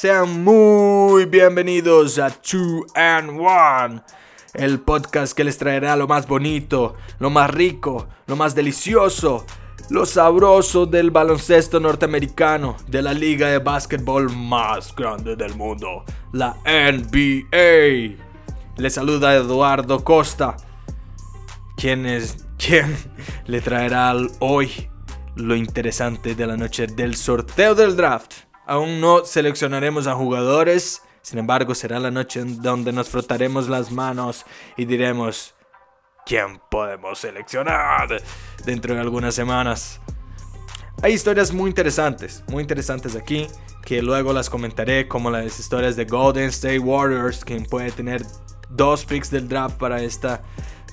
Sean muy bienvenidos a 2 and 1, el podcast que les traerá lo más bonito, lo más rico, lo más delicioso, lo sabroso del baloncesto norteamericano, de la liga de básquetbol más grande del mundo, la NBA. Les saluda Eduardo Costa, quien es quien le traerá hoy lo interesante de la noche del sorteo del draft. Aún no seleccionaremos a jugadores, sin embargo será la noche en donde nos frotaremos las manos y diremos quién podemos seleccionar dentro de algunas semanas. Hay historias muy interesantes, muy interesantes aquí, que luego las comentaré, como las historias de Golden State Warriors, quien puede tener dos picks del draft para esta,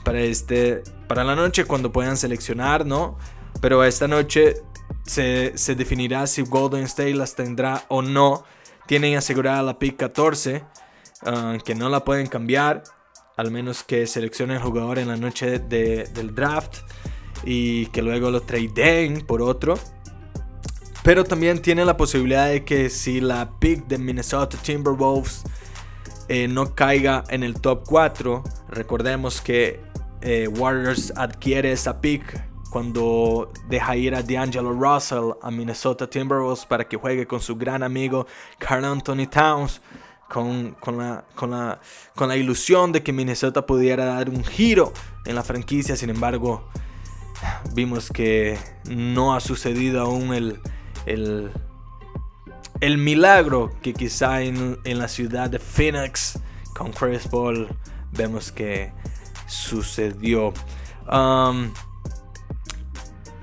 para este, para la noche cuando puedan seleccionar, ¿no? Pero esta noche se, definirá si Golden State las tendrá o no. Tienen asegurada la pick 14, ah, que no la pueden cambiar, al menos que seleccionen el jugador en la noche del draft y que luego lo tradeen por otro. Pero también tiene la posibilidad de que si la pick de Minnesota Timberwolves eh, no caiga en el top 4, recordemos que eh, Warriors adquiere esa pick cuando deja ir a D'Angelo Russell a Minnesota Timberwolves para que juegue con su gran amigo Carl Anthony Towns. Con, la, con, la, con la ilusión de que Minnesota pudiera dar un giro en la franquicia. Sin embargo, vimos que no ha sucedido aún el, el, el milagro que quizá en, en, la ciudad de Phoenix con Chris Paul vemos que sucedió. Um,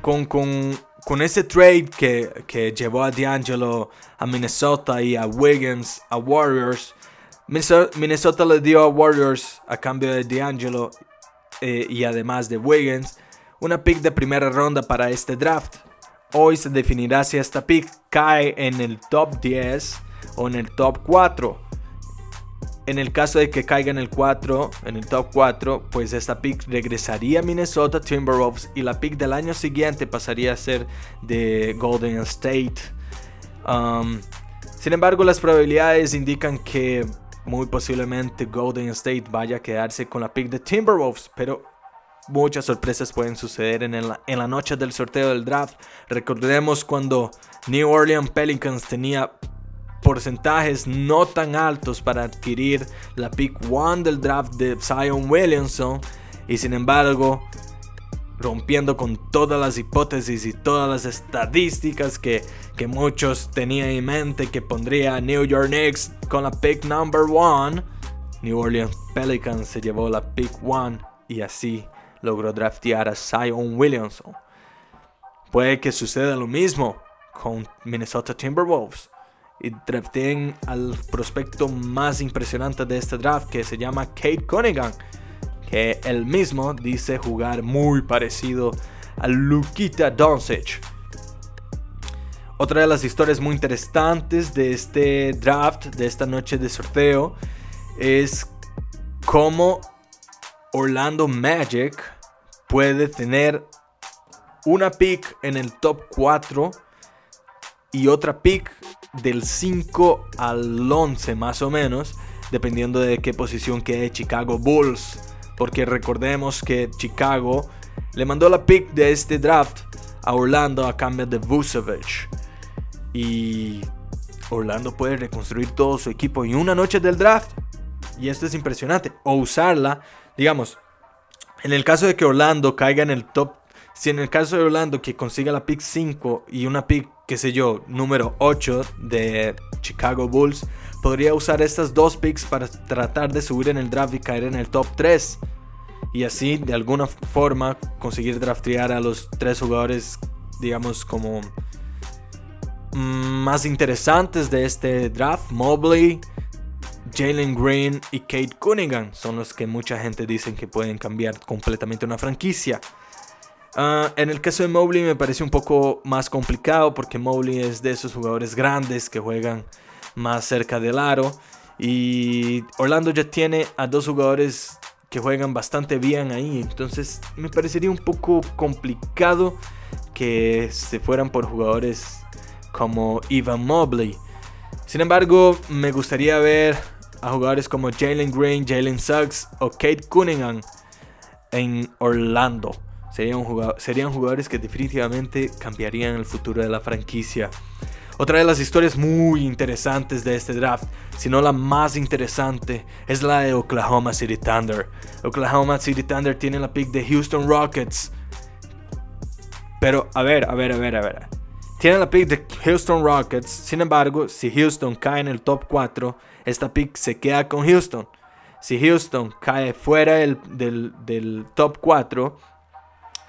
con, con, ese trade que, llevó a D'Angelo a Minnesota y a Wiggins a Warriors, Minnesota le dio a Warriors a cambio de D'Angelo eh, y además de Wiggins una pick de primera ronda para este draft. Hoy se definirá si esta pick cae en el top 10 o en el top 4. En el caso de que caiga en el 4, en el top 4, pues esta pick regresaría a Minnesota Timberwolves y la pick del año siguiente pasaría a ser de Golden State. Um, sin embargo, las probabilidades indican que muy posiblemente Golden State vaya a quedarse con la pick de Timberwolves, pero muchas sorpresas pueden suceder en la, en la noche del sorteo del draft. Recordemos cuando New Orleans Pelicans tenía porcentajes no tan altos para adquirir la pick 1 del draft de Zion Williamson y sin embargo rompiendo con todas las hipótesis y todas las estadísticas que, que muchos tenían en mente que pondría New York Knicks con la pick number 1 New Orleans Pelicans se llevó la pick 1 y así logró draftear a Zion Williamson. Puede que suceda lo mismo con Minnesota Timberwolves y drafteen al prospecto más impresionante de este draft que se llama Kate Cunningham, que él mismo dice jugar muy parecido a Lukita Doncic. Otra de las historias muy interesantes de este draft, de esta noche de sorteo, es cómo Orlando Magic puede tener una pick en el top 4 y otra pick del 5 al 11 más o menos, dependiendo de qué posición quede Chicago Bulls. Porque recordemos que Chicago le mandó la pick de este draft a Orlando a cambio de Vucevic. Y Orlando puede reconstruir todo su equipo en una noche del draft. Y esto es impresionante. O usarla, digamos, en el caso de que Orlando caiga en el top si en el caso de Orlando que consiga la pick 5 y una pick, qué sé yo, número 8 de Chicago Bulls, podría usar estas dos picks para tratar de subir en el draft y caer en el top 3. Y así, de alguna forma, conseguir draftear a los tres jugadores, digamos, como mm, más interesantes de este draft. Mobley, Jalen Green y Kate Cunningham son los que mucha gente dice que pueden cambiar completamente una franquicia. Ah, en el caso de Mobley me parece un poco más complicado porque Mobley es de esos jugadores grandes que juegan más cerca del aro. Y Orlando ya tiene a dos jugadores que juegan bastante bien ahí. Entonces me parecería un poco complicado que se fueran por jugadores como Ivan Mobley. Sin embargo, me gustaría ver a jugadores como Jalen Green, Jalen Suggs o Kate Cunningham en Orlando. Serían, serían jugadores que definitivamente cambiarían el futuro de la franquicia. Otra de las historias muy interesantes de este draft, si no la más interesante, es la de Oklahoma City Thunder. Oklahoma City Thunder tiene la pick de Houston Rockets. Pero, a ver, a ver, a ver, a ver. Tiene la pick de Houston Rockets. Sin embargo, si Houston cae en el top 4, esta pick se queda con Houston. Si Houston cae fuera del, del top 4,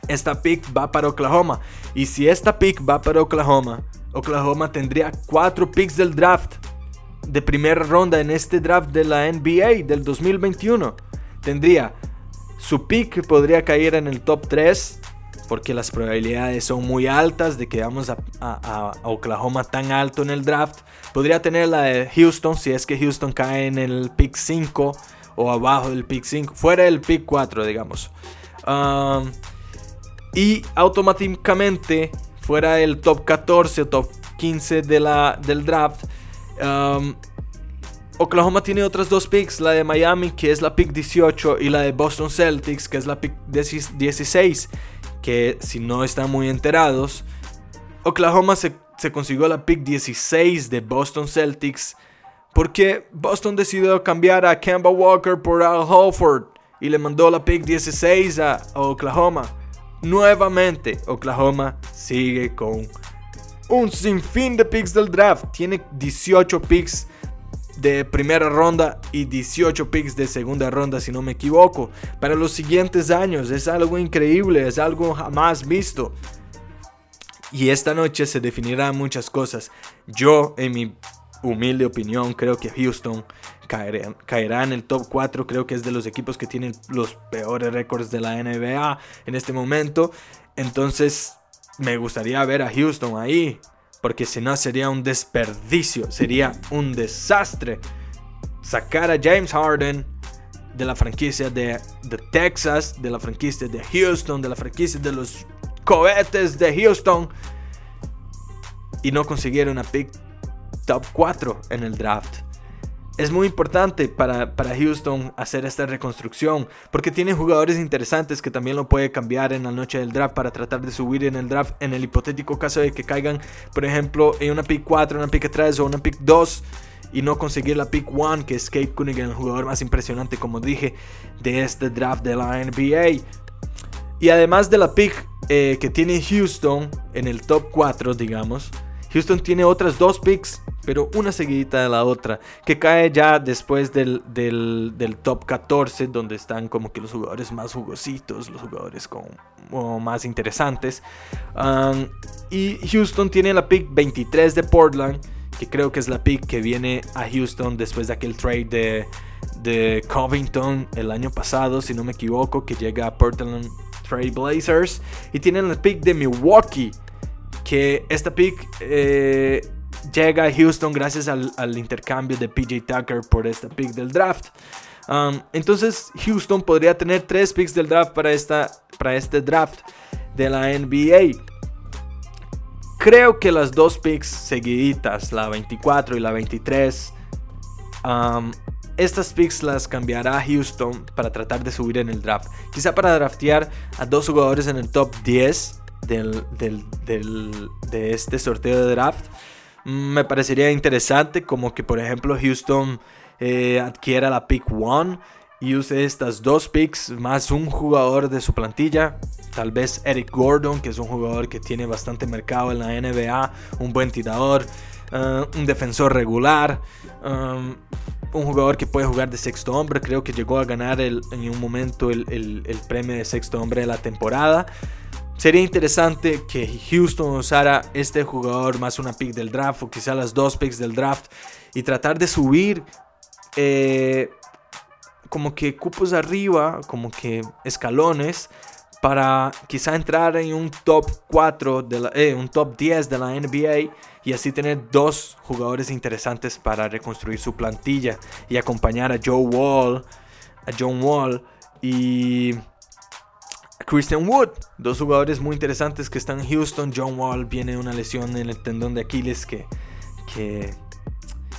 esta pick va para Oklahoma. Y si esta pick va para Oklahoma, Oklahoma tendría 4 picks del draft de primera ronda en este draft de la NBA del 2021. Tendría su pick podría caer en el top 3 porque las probabilidades son muy altas de que vamos a, Oklahoma tan alto en el draft. Podría tener la de Houston si es que Houston cae en el pick 5 o abajo del pick 5, fuera del pick 4, digamos. Um, y automáticamente fuera del top 14 o top 15 de la, del draft. Um, Oklahoma tiene otras dos picks, la de Miami que es la pick 18 y la de Boston Celtics que es la pick 16 que si no están muy enterados, Oklahoma se, consiguió la pick 16 de Boston Celtics porque Boston decidió cambiar a Kemba Walker por Al Holford y le mandó la pick 16 a, Oklahoma. Nuevamente, Oklahoma sigue con un sinfín de picks del draft. Tiene 18 picks de primera ronda y 18 picks de segunda ronda, si no me equivoco, para los siguientes años. Es algo increíble, es algo jamás visto. Y esta noche se definirán muchas cosas. Yo, en mi humilde opinión, creo que Houston caerá, caerá, en el top 4. Creo que es de los equipos que tienen los peores récords de la NBA en este momento. Entonces, me gustaría ver a Houston ahí porque si no sería un desperdicio, sería un desastre sacar a James Harden de la franquicia de, Texas, de la franquicia de Houston, de la franquicia de los cohetes de Houston y no conseguir una pick top 4 en el draft es muy importante para, Houston hacer esta reconstrucción porque tiene jugadores interesantes que también lo puede cambiar en la noche del draft para tratar de subir en el draft en el hipotético caso de que caigan, por ejemplo, en una pick 4, una pick 3 o una pick 2 y no conseguir la pick 1 que es Kate Cunningham, el jugador más impresionante, como dije, de este draft de la NBA. Y además de la pick eh, que tiene Houston en el top 4, digamos, Houston tiene otras dos picks pero una seguidita de la otra, que cae ya después del, top 14, donde están como que los jugadores más jugositos, los jugadores con, más interesantes. Y Houston tiene la pick 23 de Portland, que creo que es la pick que viene a Houston después de aquel trade de, de Covington el año pasado, si no me equivoco, que llega a Portland Trail Blazers. Y tienen la pick de Milwaukee, que esta pick... Eh, llega a Houston gracias al, intercambio de PJ Tucker por esta pick del draft. Um, entonces Houston podría tener tres picks del draft para, esta, para este draft de la NBA. Creo que las dos picks seguiditas, la 24 y la 23, um, estas picks las cambiará Houston para tratar de subir en el draft. Quizá para draftear a dos jugadores en el top 10 de este sorteo de draft me parecería interesante como que por ejemplo Houston eh, adquiera la pick 1 y use estas dos picks más un jugador de su plantilla. Tal vez Eric Gordon, que es un jugador que tiene bastante mercado en la NBA, un buen tirador, eh, un defensor regular, um, un jugador que puede jugar de sexto hombre. Creo que llegó a ganar en un momento el, el premio de sexto hombre de la temporada. Sería interesante que Houston usara este jugador más una pick del draft o quizá las dos picks del draft y tratar de subir eh, como que cupos arriba, como que escalones para quizá entrar en un top 4, de la, eh, un top 10 de la NBA y así tener dos jugadores interesantes para reconstruir su plantilla y acompañar a Joe Wall, a John Wall y Christian Wood, dos jugadores muy interesantes que están en Houston. John Wall viene una lesión en el tendón de Aquiles que, que,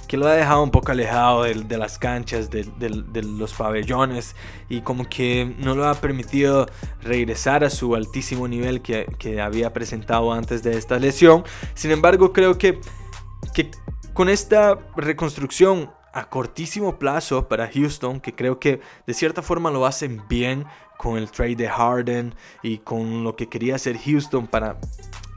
que lo ha dejado un poco alejado de, las canchas, de, los pabellones y como que no lo ha permitido regresar a su altísimo nivel que, había presentado antes de esta lesión. Sin embargo, creo que, que con esta reconstrucción a cortísimo plazo para Houston, que creo que de cierta forma lo hacen bien con el trade de Harden y con lo que quería hacer Houston para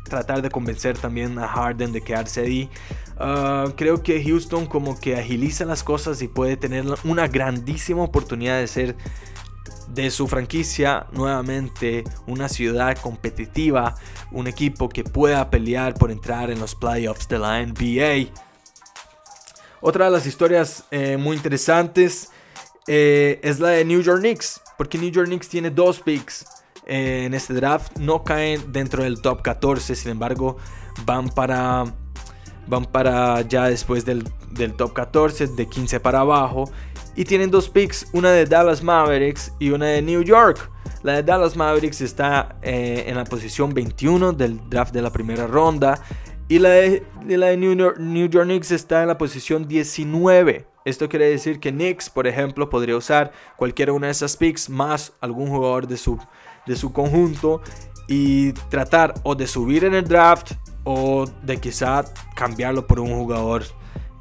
tratar de convencer también a Harden de quedarse ahí. Ah, creo que Houston como que agiliza las cosas y puede tener una grandísima oportunidad de ser de su franquicia nuevamente una ciudad competitiva, un equipo que pueda pelear por entrar en los playoffs de la NBA. Otra de las historias eh, muy interesantes eh, es la de New York Knicks, porque New York Knicks tiene dos picks eh, en este draft, no caen dentro del top 14, sin embargo van para, van para ya después del, top 14, de 15 para abajo, y tienen dos picks, una de Dallas Mavericks y una de New York. La de Dallas Mavericks está en la posición 21 del draft de la primera ronda. Y la de, la de New York Knicks está en la posición 19. Esto quiere decir que Knicks, por ejemplo, podría usar cualquiera una de esas picks más algún jugador de su, de su conjunto y tratar o de subir en el draft o de quizá cambiarlo por un jugador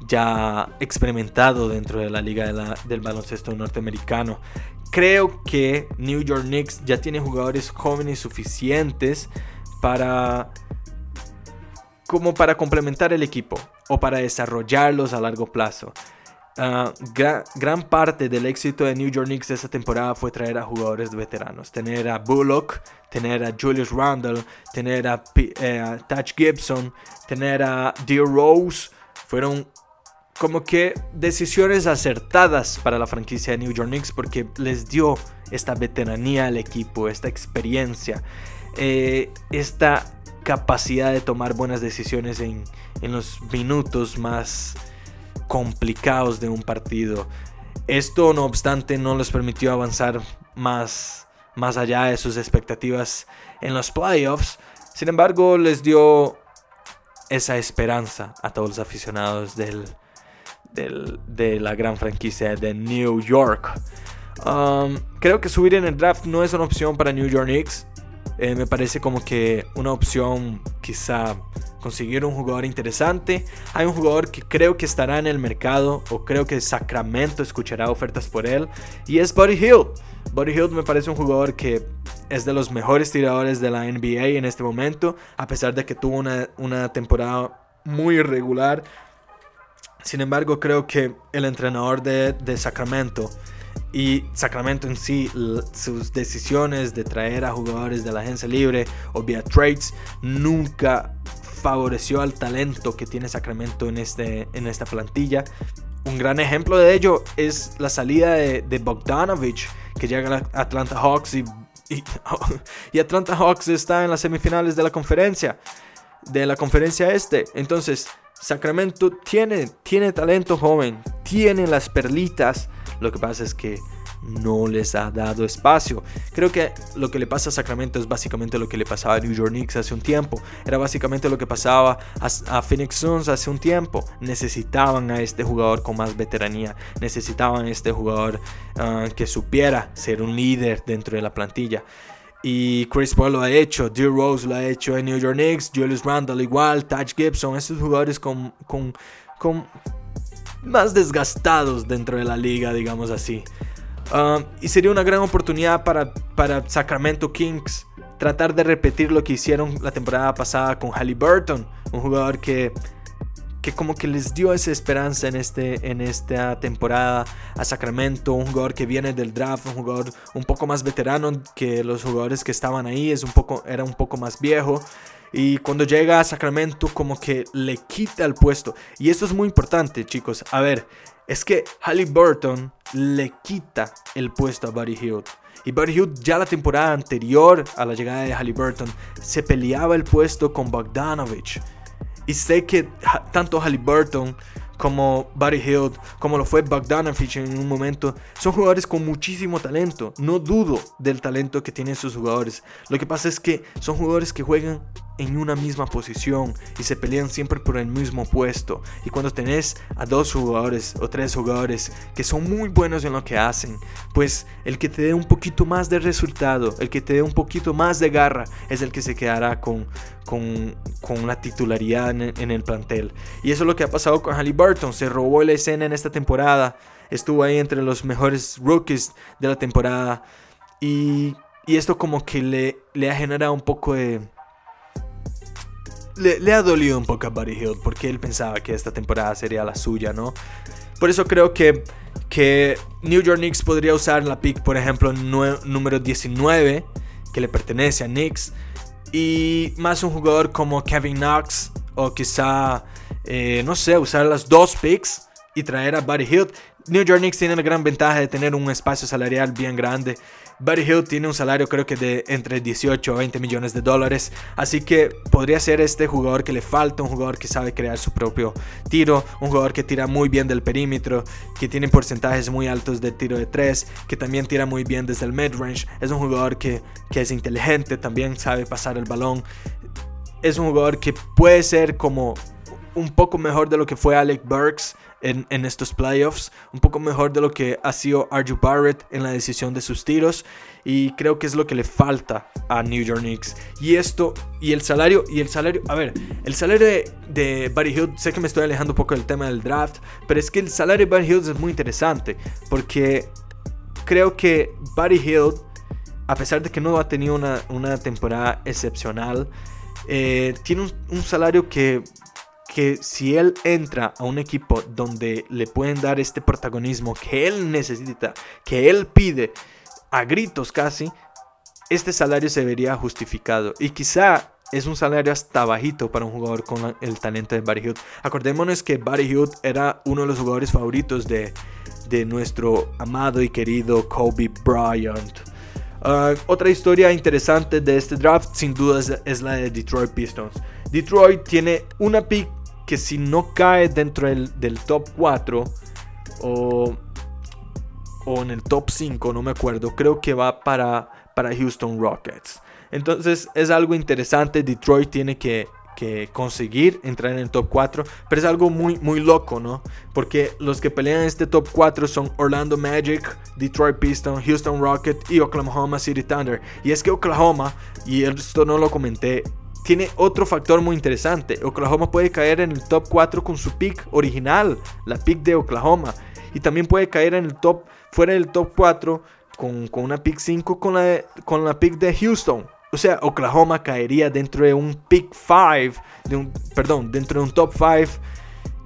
ya experimentado dentro de la liga del baloncesto norteamericano. Creo que New York Knicks ya tiene jugadores jóvenes suficientes para como para complementar el equipo o para desarrollarlos a largo plazo. Ah, gran, parte del éxito de New York Knicks esta temporada fue traer a jugadores veteranos. Tener a Bullock, tener a Julius Randle, tener a, eh, Touch Gibson, tener a Dear Rose. Fueron como que decisiones acertadas para la franquicia de New York Knicks porque les dio esta veteranía al equipo, esta experiencia, eh, esta capacidad de tomar buenas decisiones en, los minutos más complicados de un partido. Esto, no obstante, no les permitió avanzar más, más allá de sus expectativas en los playoffs. Sin embargo, les dio esa esperanza a todos los aficionados del, de la gran franquicia de New York. Um, creo que subir en el draft no es una opción para New York Knicks. Eh, me parece como que una opción quizá conseguir un jugador interesante. Hay un jugador que creo que estará en el mercado o creo que Sacramento escuchará ofertas por él y es Buddy Hill. Buddy Hill me parece un jugador que es de los mejores tiradores de la NBA en este momento, a pesar de que tuvo una, temporada muy irregular. Sin embargo, creo que el entrenador de, de Sacramento y Sacramento en sí, sus decisiones de traer a jugadores de la agencia libre o vía trades nunca favoreció al talento que tiene Sacramento en, este, en esta plantilla. Un gran ejemplo de ello es la salida de, Bogdanovich, que llega a Atlanta Hawks y, y, Atlanta Hawks está en las semifinales de la conferencia, de la conferencia este. Entonces, Sacramento tiene, tiene talento joven, tiene las perlitas lo que pasa es que no les ha dado espacio. Creo que lo que le pasa a Sacramento es básicamente lo que le pasaba a New York Knicks hace un tiempo. Era básicamente lo que pasaba a, Phoenix Suns hace un tiempo. Necesitaban a este jugador con más veteranía. Necesitaban a este jugador ah, que supiera ser un líder dentro de la plantilla. Y Chris Paul lo ha hecho, Dear Rose lo ha hecho en New York Knicks, Julius Randle igual, Taj Gibson, estos jugadores con, con, con más desgastados dentro de la liga, digamos así. Y sería una gran oportunidad para, para Sacramento Kings tratar de repetir lo que hicieron la temporada pasada con Halliburton, un jugador que, que como que les dio esa esperanza en, este, en esta temporada a Sacramento, un jugador que viene del draft, un jugador un poco más veterano que los jugadores que estaban ahí, es un poco, era un poco más viejo. Y cuando llega a Sacramento como que le quita el puesto. Y esto es muy importante, chicos. A ver, es que Halliburton le quita el puesto a Buddy Hield. Y Buddy Hield ya la temporada anterior a la llegada de Halliburton se peleaba el puesto con Bogdanovich. Y sé que tanto Halliburton como Buddy Hield, como lo fue Bogdanovich en un momento, son jugadores con muchísimo talento. No dudo del talento que tienen sus jugadores. Lo que pasa es que son jugadores que juegan en una misma posición y se pelean siempre por el mismo puesto. Y cuando tenés a dos jugadores o tres jugadores que son muy buenos en lo que hacen, pues el que te dé un poquito más de resultado, el que te dé un poquito más de garra, es el que se quedará con, con, con la titularidad en, el plantel. Y eso es lo que ha pasado con Halliburton. Se robó la escena en esta temporada. Estuvo ahí entre los mejores rookies de la temporada. Y, y esto como que le, le ha generado un poco de le, ha dolido un poco a Buddy Hill porque él pensaba que esta temporada sería la suya, ¿no? Por eso creo que, que New York Knicks podría usar la pick, por ejemplo, número 19, que le pertenece a Knicks, y más un jugador como Kevin Knox, o quizá, eh, no sé, usar las dos picks y traer a Buddy Hill. New York Knicks tiene la gran ventaja de tener un espacio salarial bien grande Buddy Hill tiene un salario creo que de entre 18 a 20 millones de dólares. Así que podría ser este jugador que le falta, un jugador que sabe crear su propio tiro, un jugador que tira muy bien del perímetro, que tiene porcentajes muy altos de tiro de 3, que también tira muy bien desde el mid-range. Es un jugador que, que es inteligente, también sabe pasar el balón. Es un jugador que puede ser como un poco mejor de lo que fue Alec Burks en, estos playoffs, un poco mejor de lo que ha sido Arju Barrett en la decisión de sus tiros y creo que es lo que le falta a New York Knicks. Y esto, y el salario, y el salario, a ver, el salario de, Buddy Hill, sé que me estoy alejando un poco del tema del draft, pero es que el salario de Buddy Hill es muy interesante porque creo que Buddy Hill, a pesar de que no ha tenido una, temporada excepcional, eh, tiene un salario que que si él entra a un equipo donde le pueden dar este protagonismo que él necesita, que él pide a gritos casi, este salario se vería justificado. Y quizá es un salario hasta bajito para un jugador con el talento de Barry Hood. Acordémonos que Barry Hood era uno de los jugadores favoritos de, de nuestro amado y querido Kobe Bryant. Ah, otra historia interesante de este draft sin duda es, es, la de Detroit Pistons. Detroit tiene una pick que si no cae dentro del, top 4 o, o, en el top 5, no me acuerdo, creo que va para, para Houston Rockets. Entonces es algo interesante, Detroit tiene que, que conseguir entrar en el top 4, pero es algo muy, muy loco, ¿no? Porque los que pelean este top 4 son Orlando Magic, Detroit Pistons, Houston Rockets y Oklahoma City Thunder. Y es que Oklahoma, y esto no lo comenté, tiene otro factor muy interesante. Oklahoma puede caer en el top 4 con su pick original, la pick de Oklahoma. Y también puede caer en el top, fuera del top 4 con, una pick 5 con la, con la pick de Houston. O sea, Oklahoma caería dentro de un pick 5, de un, perdón, dentro de un top 5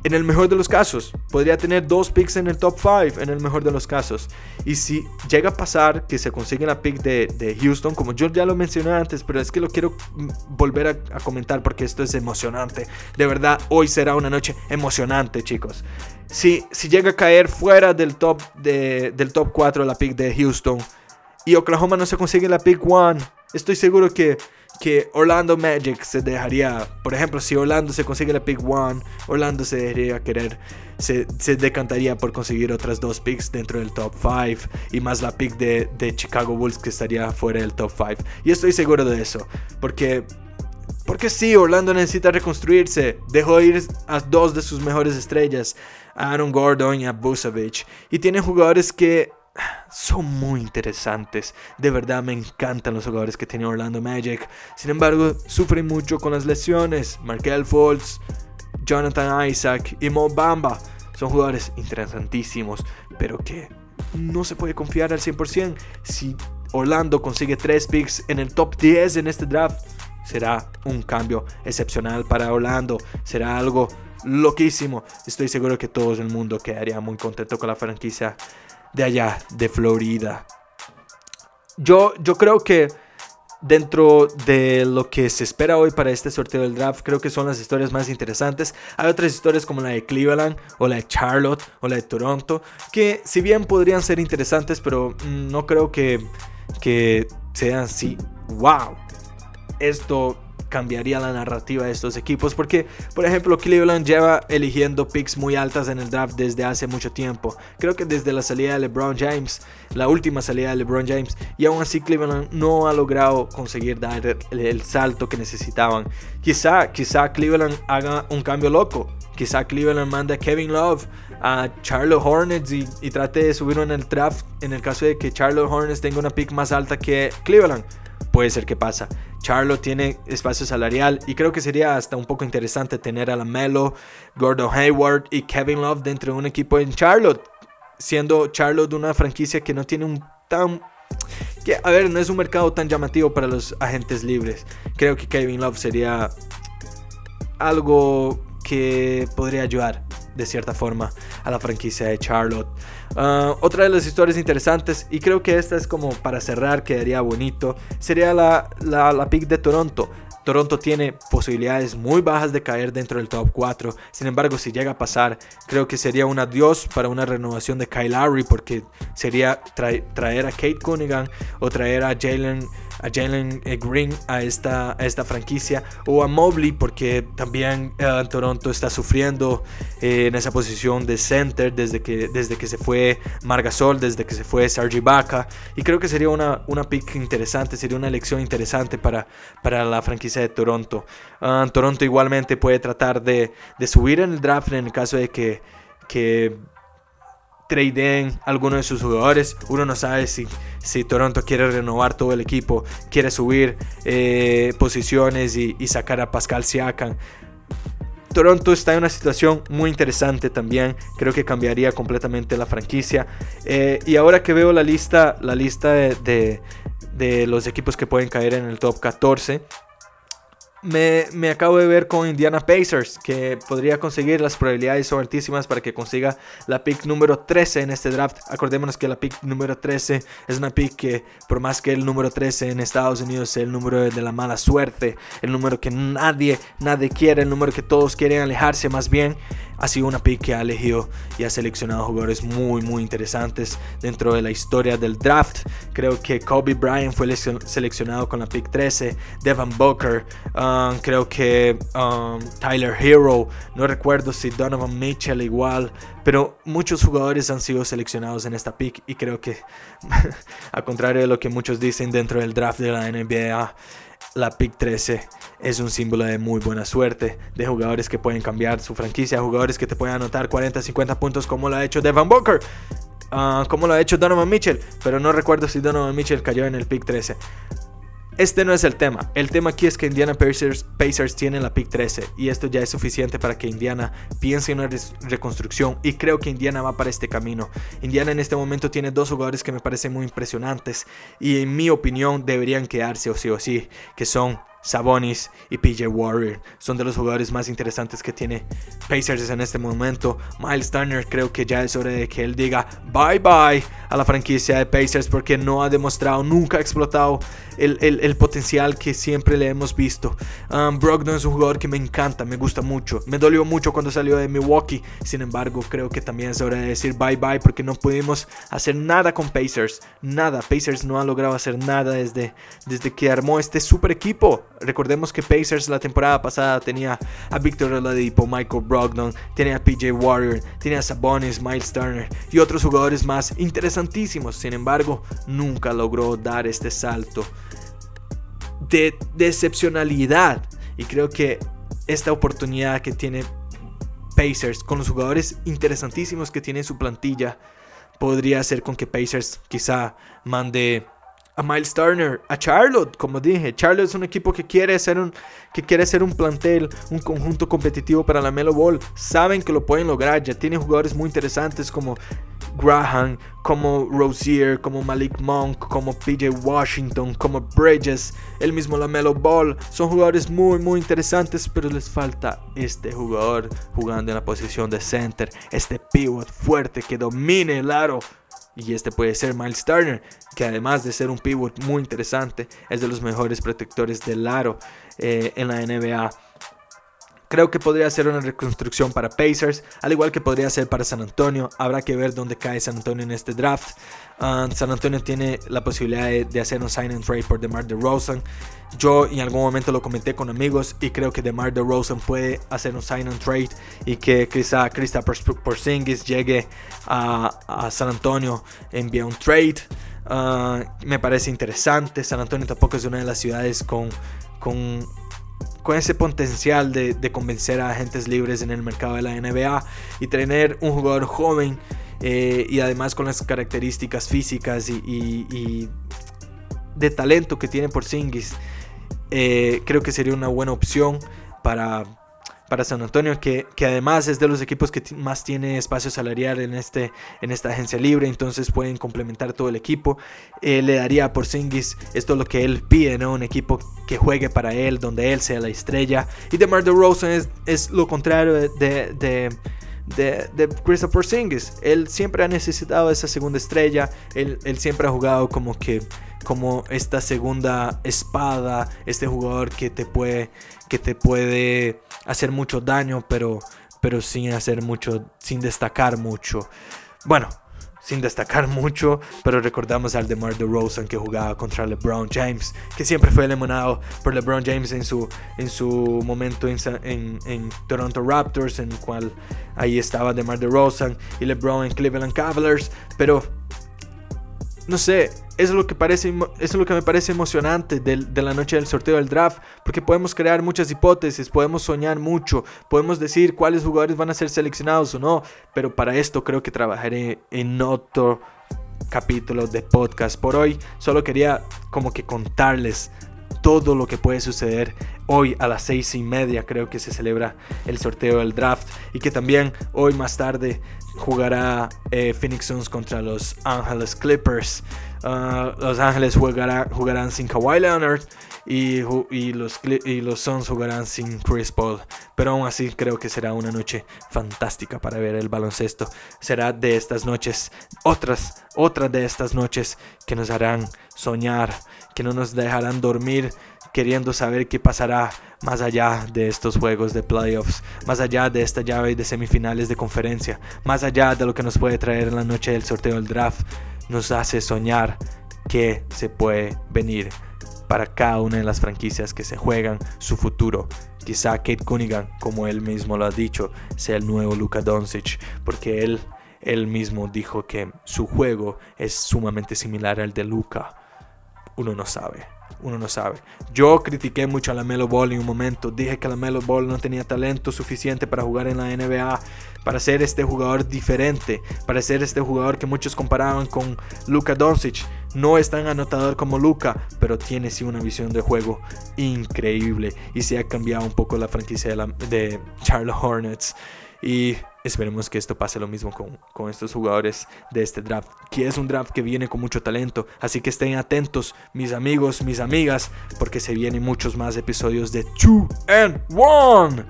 en el mejor de los casos, podría tener dos picks en el top 5 en el mejor de los casos. Y si llega a pasar que se consigue la pick de, Houston, como yo ya lo mencioné antes, pero es que lo quiero mm, volver a, comentar porque esto es emocionante. De verdad, hoy será una noche emocionante, chicos. Si, si llega a caer fuera del top, del top 4 la pick de Houston y Oklahoma no se consigue la pick 1, estoy seguro que que Orlando Magic se dejaría, por ejemplo, si Orlando se consigue la pick one, Orlando se dejaría querer, se, decantaría por conseguir otras dos picks dentro del top 5 y más la pick de, de, Chicago Bulls que estaría fuera del top 5. Y estoy seguro de eso, porque, porque sí, Orlando necesita reconstruirse, dejó ir a dos de sus mejores estrellas, a Aaron Gordon y a Busevich, y tiene jugadores que son muy interesantes. De verdad me encantan los jugadores que tiene Orlando Magic. Sin embargo, sufren mucho con las lesiones. Markel Fultz, Jonathan Isaac y Mo Bamba son jugadores interesantísimos, pero que no se puede confiar al 100%. Si Orlando consigue 3 picks en el top 10 en este draft, será un cambio excepcional para Orlando. Será algo loquísimo. Estoy seguro que todo el mundo quedaría muy contento con la franquicia de allá, de Florida. Yo, yo creo que dentro de lo que se espera hoy para este sorteo del draft, creo que son las historias más interesantes. Hay otras historias como la de Cleveland, o la de Charlotte, o la de Toronto, que si bien podrían ser interesantes, pero mm, no creo que, que sean así. ¡Wow! Esto cambiaría la narrativa de estos equipos. Porque, por ejemplo, Cleveland lleva eligiendo picks muy altas en el draft desde hace mucho tiempo. Creo que desde la salida de LeBron James, la última salida de LeBron James. Y aún así Cleveland no ha logrado conseguir dar el, salto que necesitaban. Quizá, quizá Cleveland haga un cambio loco. Quizá Cleveland mande a Kevin Love a Charlotte Hornets y, trate de subirlo en el draft en el caso de que Charlotte Hornets tenga una pick más alta que Cleveland puede ser que pasa. Charlotte tiene espacio salarial y creo que sería hasta un poco interesante tener a la Melo, Gordon Hayward y Kevin Love dentro de un equipo en Charlotte, siendo Charlotte una franquicia que no tiene un tan que a ver, no es un mercado tan llamativo para los agentes libres. Creo que Kevin Love sería algo que podría ayudar de cierta forma a la franquicia de Charlotte. Ah, otra de las historias interesantes, y creo que esta es como para cerrar, quedaría bonito, sería la, la, pick de Toronto. Toronto tiene posibilidades muy bajas de caer dentro del top 4. Sin embargo, si llega a pasar, creo que sería un adiós para una renovación de Kyle Lowry porque sería traer a Kate Cunningham o traer a Jalen a Jalen eh, Green a esta, esta franquicia o a Mobley porque también eh, Toronto está sufriendo eh, en esa posición de center desde que, desde que se fue Margasol, desde que se fue Sergi Baca y creo que sería una, una pick interesante, sería una elección interesante para, para la franquicia de Toronto. Ah, Toronto igualmente puede tratar de, de, subir en el draft en el caso de que, que tradeen alguno de sus jugadores. Uno no sabe si, si Toronto quiere renovar todo el equipo, quiere subir eh, posiciones y, sacar a Pascal Siakam. Toronto está en una situación muy interesante también. Creo que cambiaría completamente la franquicia. Eh, y ahora que veo la lista, la lista de, de los equipos que pueden caer en el top 14 me, acabo de ver con Indiana Pacers, que podría conseguir las probabilidades son altísimas para que consiga la pick número 13 en este draft. Acordémonos que la pick número 13 es una pick que, por más que el número 13 en Estados Unidos sea el número de la mala suerte, el número que nadie, nadie quiere, el número que todos quieren alejarse, más bien ha sido una pick que ha elegido y ha seleccionado jugadores muy muy interesantes dentro de la historia del draft. Creo que Kobe Bryant fue seleccionado con la pick 13, Devin Booker, um, creo que um, Tyler Hero, no recuerdo si Donovan Mitchell igual, pero muchos jugadores han sido seleccionados en esta pick y creo que a contrario de lo que muchos dicen dentro del draft de la NBA, la pick 13 es un símbolo de muy buena suerte, de jugadores que pueden cambiar su franquicia, jugadores que te pueden anotar 40, 50 puntos como lo ha hecho Devin Booker, uh, como lo ha hecho Donovan Mitchell, pero no recuerdo si Donovan Mitchell cayó en el pick 13. Este no es el tema. El tema aquí es que Indiana Pacers, Pacers tienen la pick 13 y esto ya es suficiente para que Indiana piense en una reconstrucción y creo que Indiana va para este camino. Indiana en este momento tiene dos jugadores que me parecen muy impresionantes y en mi opinión deberían quedarse o sí o sí, que son Sabonis y PJ Warrior son de los jugadores más interesantes que tiene Pacers en este momento. Miles Turner creo que ya es hora de que él diga bye bye a la franquicia de Pacers porque no ha demostrado, nunca ha explotado el, potencial que siempre le hemos visto. Um, Brogdon es un jugador que me encanta, me gusta mucho. Me dolió mucho cuando salió de Milwaukee. Sin embargo, creo que también es hora de decir bye bye porque no pudimos hacer nada con Pacers. Nada. Pacers no ha logrado hacer nada desde, desde que armó este super equipo. Recordemos que Pacers la temporada pasada tenía a Victor Oladipo, Michael Brogdon, tenía a PJ Warrior, tenía a Sabonis, Miles Turner y otros jugadores más interesantísimos. Sin embargo, nunca logró dar este salto de decepcionalidad. Y creo que esta oportunidad que tiene Pacers con los jugadores interesantísimos que tiene su plantilla podría hacer con que Pacers quizá mande a Miles Turner, a Charlotte, como dije. Charlotte es un equipo que quiere ser un, que quiere ser un plantel, un conjunto competitivo para la Melo Ball. Saben que lo pueden lograr. Ya tienen jugadores muy interesantes como Graham, como Rozier, como Malik Monk, como PJ Washington, como Bridges, el mismo Lamelo Ball. Son jugadores muy, muy interesantes, pero les falta este jugador jugando en la posición de center, este pivot fuerte que domine el aro y este puede ser Miles Turner, que además de ser un pivot muy interesante, es de los mejores protectores del aro eh, en la NBA. Creo que podría ser una reconstrucción para Pacers, al igual que podría ser para San Antonio. Habrá que ver dónde cae San Antonio en este draft. Ah, San Antonio tiene la posibilidad de, hacer un sign and trade por DeMar DeRozan. Yo en algún momento lo comenté con amigos y creo que DeMar DeRozan puede hacer un sign and trade y que quizá Krista Porzingis llegue a, San Antonio, envíe un trade. Ah, me parece interesante. San Antonio tampoco es una de las ciudades con, con con ese potencial de, convencer a agentes libres en el mercado de la NBA y tener un jugador joven eh, y además con las características físicas y, de talento que tiene por Singis, eh, creo que sería una buena opción para para San Antonio, que, además es de los equipos que más tiene espacio salarial en, este, en esta agencia libre, entonces pueden complementar todo el equipo. Eh, le daría a Porzingis esto es lo que él pide, ¿no? Un equipo que juegue para él, donde él sea la estrella. Y DeMar DeRozan es, es lo contrario de, de de, Christopher Singis. Él siempre ha necesitado esa segunda estrella. Él, él, siempre ha jugado como que como esta segunda espada, este jugador que te puede que te puede hacer mucho daño, pero pero sin hacer mucho, sin destacar mucho. Bueno, sin destacar mucho, pero recordamos al DeMar DeRozan que jugaba contra LeBron James, que siempre fue eliminado por LeBron James en su, en su momento en, en, Toronto Raptors, en cual ahí estaba DeMar DeRozan y LeBron en Cleveland Cavaliers, pero no sé, es lo que, parece, es lo que me parece emocionante de, de, la noche del sorteo del draft, porque podemos crear muchas hipótesis, podemos soñar mucho, podemos decir cuáles jugadores van a ser seleccionados o no, pero para esto creo que trabajaré en otro capítulo de podcast. Por hoy solo quería como que contarles todo lo que puede suceder hoy a las seis y media creo que se celebra el sorteo del draft y que también hoy más tarde jugará eh, Phoenix Suns contra los Angeles Clippers. Ah, los Ángeles jugarán sin Kawhi Leonard y, y, los, y los Suns jugarán sin Chris Paul. Pero aún así creo que será una noche fantástica para ver el baloncesto. Será de estas noches, otras, otras de estas noches que nos harán soñar, que no nos dejarán dormir queriendo saber qué pasará más allá de estos juegos de playoffs, más allá de esta llave de semifinales de conferencia, más allá de lo que nos puede traer en la noche del sorteo del draft, nos hace soñar que se puede venir para cada una de las franquicias que se juegan su futuro. Quizá Kate Cunningham, como él mismo lo ha dicho, sea el nuevo Luka Doncic, porque él, él mismo dijo que su juego es sumamente similar al de Luka. Uno no sabe uno no sabe. Yo critiqué mucho a la Melo Ball en un momento. Dije que la Melo Ball no tenía talento suficiente para jugar en la NBA, para ser este jugador diferente, para ser este jugador que muchos comparaban con Luka Doncic. No es tan anotador como Luka, pero tiene sí una visión de juego increíble y se ha cambiado un poco la franquicia de, la, de Charlotte Hornets. Y esperemos que esto pase lo mismo con, estos jugadores de este draft, que es un draft que viene con mucho talento. Así que estén atentos, mis amigos, mis amigas, porque se vienen muchos más episodios de 2 and 1.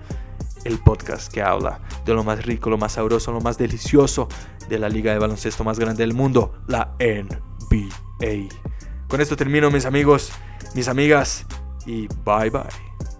El podcast que habla de lo más rico, lo más sabroso, lo más delicioso de la liga de baloncesto más grande del mundo, la NBA. Con esto termino, mis amigos, mis amigas, y bye bye.